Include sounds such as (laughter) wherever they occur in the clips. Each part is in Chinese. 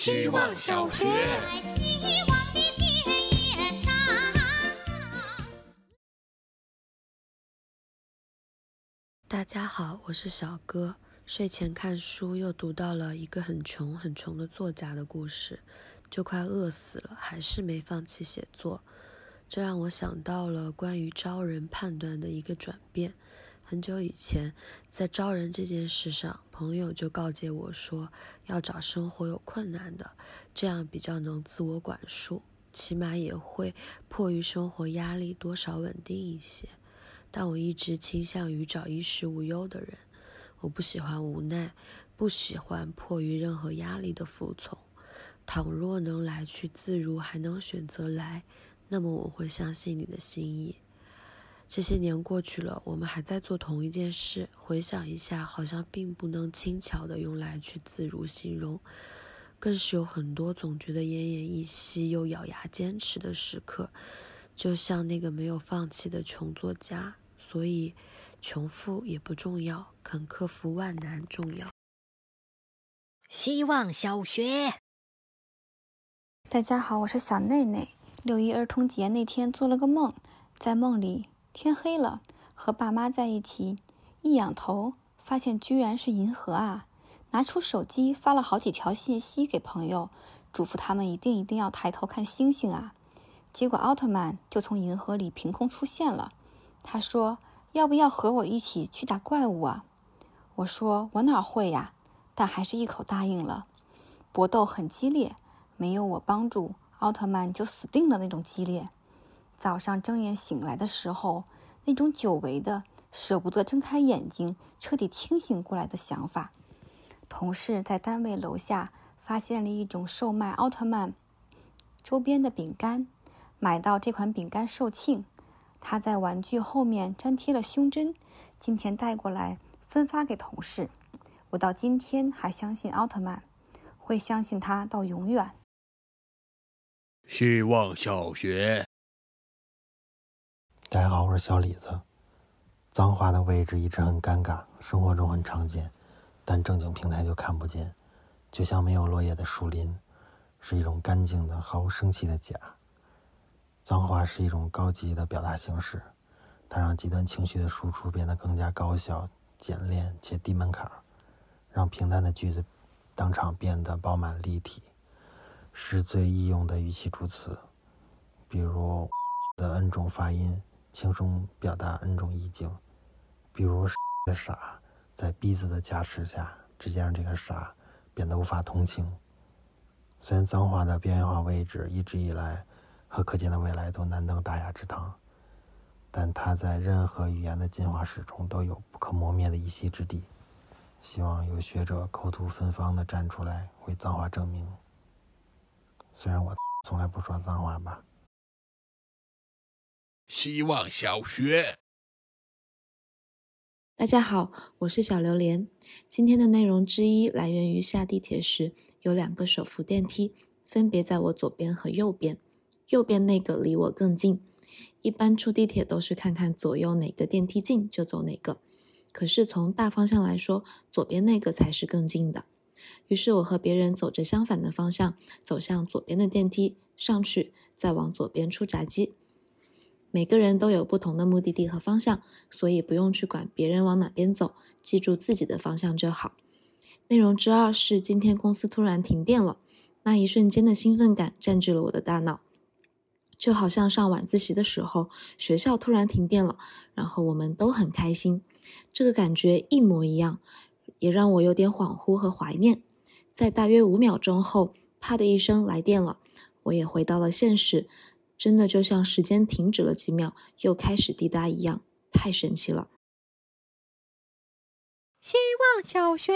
希望小学。大家好，我是小哥。睡前看书，又读到了一个很穷很穷的作家的故事，就快饿死了，还是没放弃写作。这让我想到了关于招人判断的一个转变。很久以前，在招人这件事上，朋友就告诫我说，要找生活有困难的，这样比较能自我管束，起码也会迫于生活压力多少稳定一些。但我一直倾向于找衣食无忧的人。我不喜欢无奈，不喜欢迫于任何压力的服从。倘若能来去自如，还能选择来，那么我会相信你的心意。这些年过去了，我们还在做同一件事。回想一下，好像并不能轻巧的用“来去自如”形容，更是有很多总觉得奄奄一息又咬牙坚持的时刻，就像那个没有放弃的穷作家。所以。穷富也不重要，肯克服万难重要。希望小学，大家好，我是小内内。六一儿童节那天做了个梦，在梦里天黑了，和爸妈在一起，一仰头发现居然是银河啊！拿出手机发了好几条信息给朋友，嘱咐他们一定一定要抬头看星星啊！结果奥特曼就从银河里凭空出现了，他说。要不要和我一起去打怪物啊？我说我哪会呀，但还是一口答应了。搏斗很激烈，没有我帮助，奥特曼就死定了那种激烈。早上睁眼醒来的时候，那种久违的舍不得睁开眼睛、彻底清醒过来的想法。同事在单位楼下发现了一种售卖奥特曼周边的饼干，买到这款饼干售罄。他在玩具后面粘贴了胸针，今天带过来分发给同事。我到今天还相信奥特曼，会相信他到永远。希望小学，大家好，我是小李子。脏话的位置一直很尴尬，生活中很常见，但正经平台就看不见。就像没有落叶的树林，是一种干净的、毫无生气的假。脏话是一种高级的表达形式，它让极端情绪的输出变得更加高效、简练且低门槛，让平淡的句子当场变得饱满立体。是最易用的语气助词，比如 (laughs) 的 n 种发音，轻松表达 n 种意境。比如的傻，在逼字的加持下，直接让这个傻变得无法同情。虽然脏话的边缘化位置一直以来。和可见的未来都难登大雅之堂，但它在任何语言的进化史中都有不可磨灭的一席之地。希望有学者口吐芬芳的站出来为脏话证明。虽然我从来不说脏话吧。希望小学，大家好，我是小榴莲。今天的内容之一来源于下地铁时有两个手扶电梯，分别在我左边和右边。右边那个离我更近，一般出地铁都是看看左右哪个电梯近就走哪个。可是从大方向来说，左边那个才是更近的。于是我和别人走着相反的方向，走向左边的电梯上去，再往左边出闸机。每个人都有不同的目的地和方向，所以不用去管别人往哪边走，记住自己的方向就好。内容之二是今天公司突然停电了，那一瞬间的兴奋感占据了我的大脑。就好像上晚自习的时候，学校突然停电了，然后我们都很开心，这个感觉一模一样，也让我有点恍惚和怀念。在大约五秒钟后，啪的一声来电了，我也回到了现实，真的就像时间停止了几秒，又开始滴答一样，太神奇了。希望小学。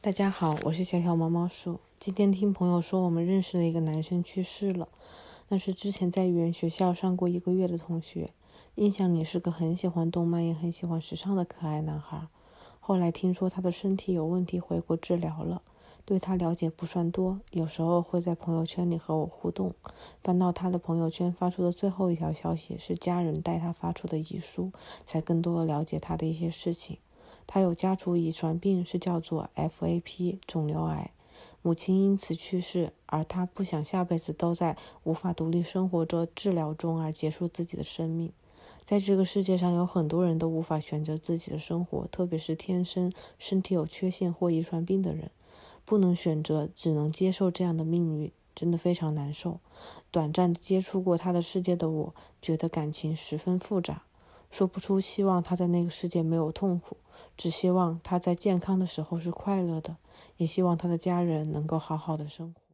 大家好，我是小小毛毛鼠。今天听朋友说，我们认识的一个男生去世了，那是之前在语言学校上过一个月的同学，印象里是个很喜欢动漫也很喜欢时尚的可爱男孩。后来听说他的身体有问题，回国治疗了。对他了解不算多，有时候会在朋友圈里和我互动。翻到他的朋友圈发出的最后一条消息，是家人代他发出的遗书，才更多的了解他的一些事情。他有家族遗传病，是叫做 FAP 肿瘤癌。母亲因此去世，而他不想下辈子都在无法独立生活着治疗中而结束自己的生命。在这个世界上，有很多人都无法选择自己的生活，特别是天生身体有缺陷或遗传病的人，不能选择，只能接受这样的命运，真的非常难受。短暂接触过他的世界的我，觉得感情十分复杂，说不出希望他在那个世界没有痛苦，只希望他在健康的时候是快乐的，也希望他的家人能够好好的生活。